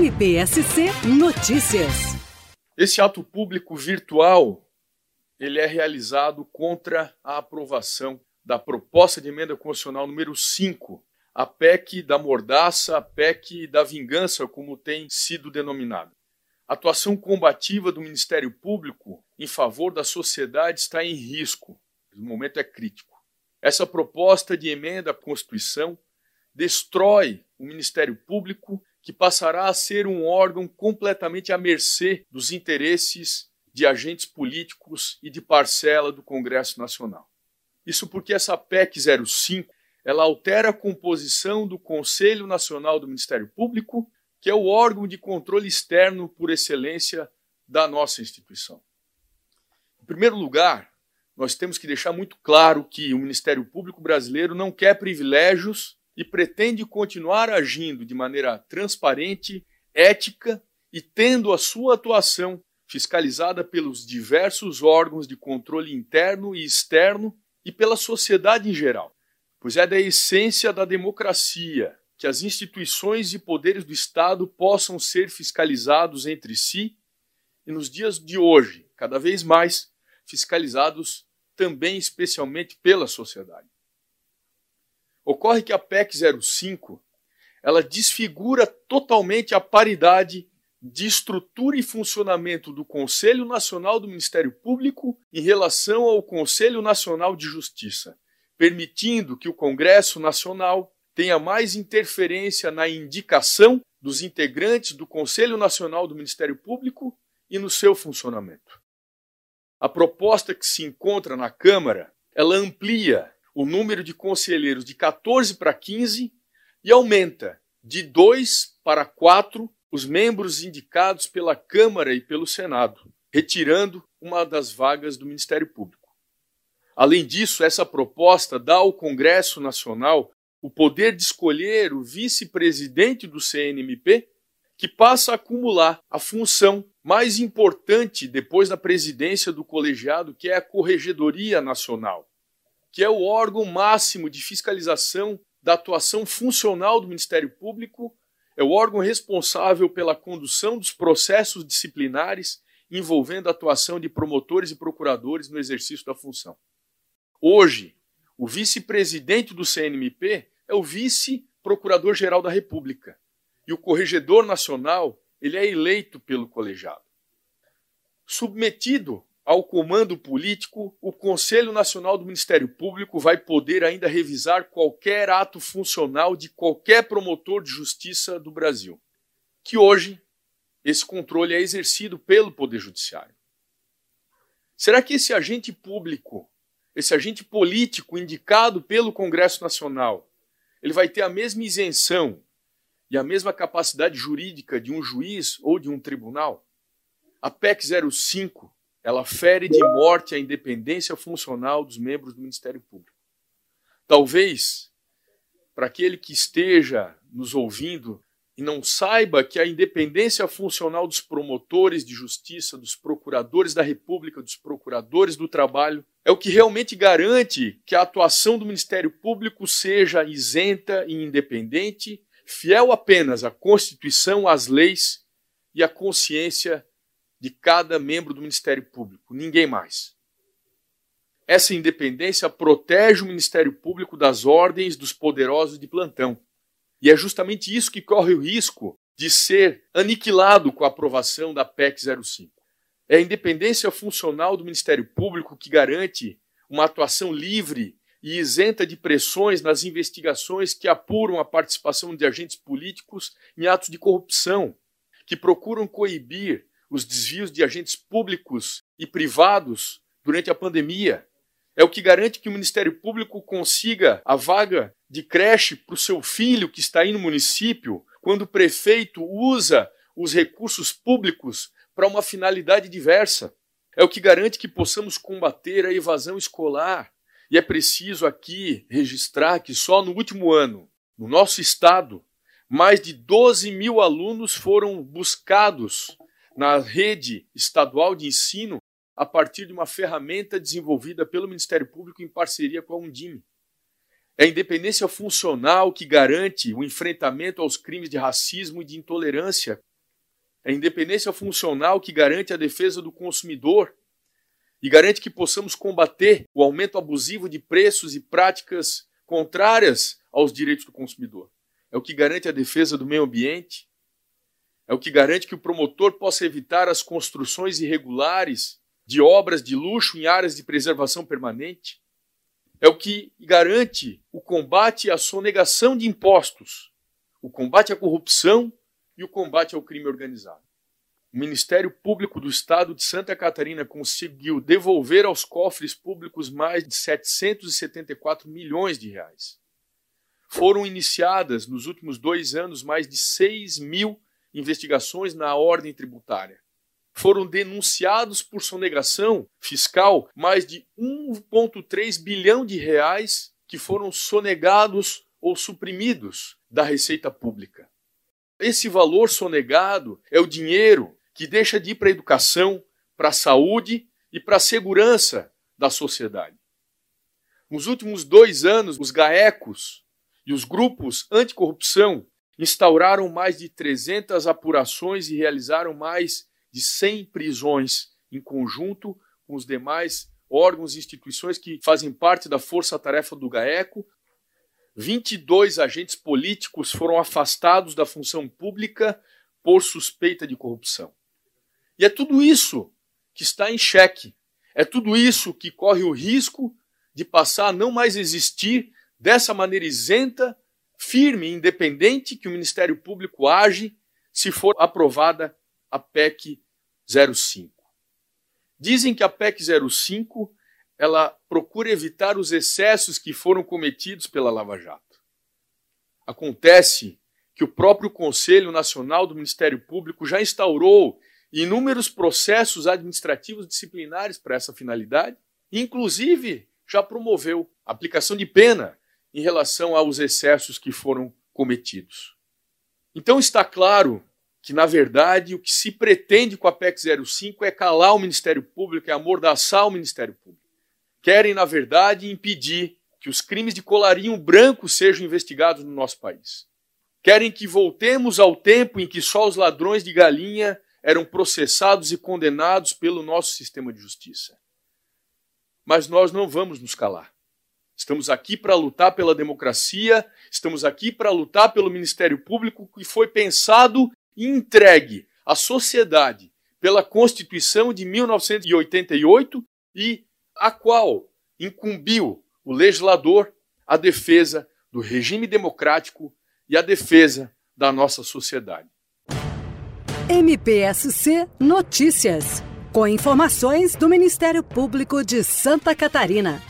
NPSC Notícias. Esse ato público virtual ele é realizado contra a aprovação da proposta de emenda constitucional número 5, a PEC da mordaça, a PEC da vingança, como tem sido denominada. A atuação combativa do Ministério Público em favor da sociedade está em risco. O momento é crítico. Essa proposta de emenda à Constituição destrói o Ministério Público, que passará a ser um órgão completamente à mercê dos interesses de agentes políticos e de parcela do Congresso Nacional. Isso porque essa PEC 05 ela altera a composição do Conselho Nacional do Ministério Público, que é o órgão de controle externo por excelência da nossa instituição. Em primeiro lugar, nós temos que deixar muito claro que o Ministério Público brasileiro não quer privilégios e pretende continuar agindo de maneira transparente, ética e tendo a sua atuação fiscalizada pelos diversos órgãos de controle interno e externo e pela sociedade em geral, pois é da essência da democracia que as instituições e poderes do Estado possam ser fiscalizados entre si e, nos dias de hoje, cada vez mais, fiscalizados também, especialmente pela sociedade. Ocorre que a PEC 05 ela desfigura totalmente a paridade de estrutura e funcionamento do Conselho Nacional do Ministério Público em relação ao Conselho Nacional de Justiça, permitindo que o Congresso Nacional tenha mais interferência na indicação dos integrantes do Conselho Nacional do Ministério Público e no seu funcionamento. A proposta que se encontra na Câmara, ela amplia o número de conselheiros de 14 para 15 e aumenta de 2 para 4 os membros indicados pela Câmara e pelo Senado, retirando uma das vagas do Ministério Público. Além disso, essa proposta dá ao Congresso Nacional o poder de escolher o vice-presidente do CNMP, que passa a acumular a função mais importante depois da presidência do colegiado, que é a Corregedoria Nacional, que é o órgão máximo de fiscalização da atuação funcional do Ministério Público é o órgão responsável pela condução dos processos disciplinares envolvendo a atuação de promotores e procuradores no exercício da função. Hoje, o vice-presidente do CNMP é o vice-procurador-geral da República e o corregedor nacional ele é eleito pelo colegiado. Submetido ao comando político, o Conselho Nacional do Ministério Público vai poder ainda revisar qualquer ato funcional de qualquer promotor de justiça do Brasil, que hoje esse controle é exercido pelo Poder Judiciário. Será que esse agente público, esse agente político indicado pelo Congresso Nacional, ele vai ter a mesma isenção e a mesma capacidade jurídica de um juiz ou de um tribunal? A PEC 05 ela fere de morte a independência funcional dos membros do Ministério Público. Talvez, para aquele que esteja nos ouvindo e não saiba que a independência funcional dos promotores de justiça, dos procuradores da República, dos procuradores do trabalho, é o que realmente garante que a atuação do Ministério Público seja isenta e independente, fiel apenas à Constituição, às leis e à consciência de cada membro do Ministério Público, ninguém mais. Essa independência protege o Ministério Público das ordens dos poderosos de plantão. E é justamente isso que corre o risco de ser aniquilado com a aprovação da PEC 05. É a independência funcional do Ministério Público que garante uma atuação livre e isenta de pressões nas investigações que apuram a participação de agentes políticos em atos de corrupção, que procuram coibir os desvios de agentes públicos e privados durante a pandemia. É o que garante que o Ministério Público consiga a vaga de creche para o seu filho que está aí no município, quando o prefeito usa os recursos públicos para uma finalidade diversa. É o que garante que possamos combater a evasão escolar. E é preciso aqui registrar que só no último ano, no nosso estado, mais de 12 mil alunos foram buscados na rede estadual de ensino a partir de uma ferramenta desenvolvida pelo Ministério Público em parceria com a Undime. É a independência funcional que garante o enfrentamento aos crimes de racismo e de intolerância É a independência funcional que garante a defesa do consumidor e garante que possamos combater o aumento abusivo de preços e práticas contrárias aos direitos do consumidor. É o que garante a defesa do meio ambiente, é o que garante que o promotor possa evitar as construções irregulares de obras de luxo em áreas de preservação permanente, é o que garante o combate à sonegação de impostos, o combate à corrupção e o combate ao crime organizado. O Ministério Público do Estado de Santa Catarina conseguiu devolver aos cofres públicos mais de 774 milhões de reais. Foram iniciadas nos últimos dois anos mais de 6 mil investigações na ordem tributária. Foram denunciados por sonegação fiscal mais de 1,3 bilhão de reais que foram sonegados ou suprimidos da Receita Pública. Esse valor sonegado é o dinheiro que deixa de ir para a educação, para a saúde e para a segurança da sociedade. Nos últimos dois anos, os GAECOS e os grupos anticorrupção instauraram mais de 300 apurações e realizaram mais de 100 prisões em conjunto com os demais órgãos e instituições que fazem parte da força-tarefa do GAECO. 22 agentes políticos foram afastados da função pública por suspeita de corrupção. E é tudo isso que está em xeque. É tudo isso que corre o risco de passar a não mais existir dessa maneira isenta, firme e independente que o Ministério Público age se for aprovada a PEC 05. Dizem que a PEC 05 ela procura evitar os excessos que foram cometidos pela Lava Jato. Acontece que o próprio Conselho Nacional do Ministério Público já instaurou inúmeros processos administrativos disciplinares para essa finalidade, inclusive já promoveu aplicação de pena em relação aos excessos que foram cometidos. Então está claro que, na verdade, o que se pretende com a PEC 05 é calar o Ministério Público, é amordaçar o Ministério Público. Querem, na verdade, impedir que os crimes de colarinho branco sejam investigados no nosso país. Querem que voltemos ao tempo em que só os ladrões de galinha eram processados e condenados pelo nosso sistema de justiça. Mas nós não vamos nos calar. Estamos aqui para lutar pela democracia, estamos aqui para lutar pelo Ministério Público que foi pensado e entregue à sociedade pela Constituição de 1988 e a qual incumbiu o legislador a defesa do regime democrático e a defesa da nossa sociedade. MPSC Notícias, com informações do Ministério Público de Santa Catarina.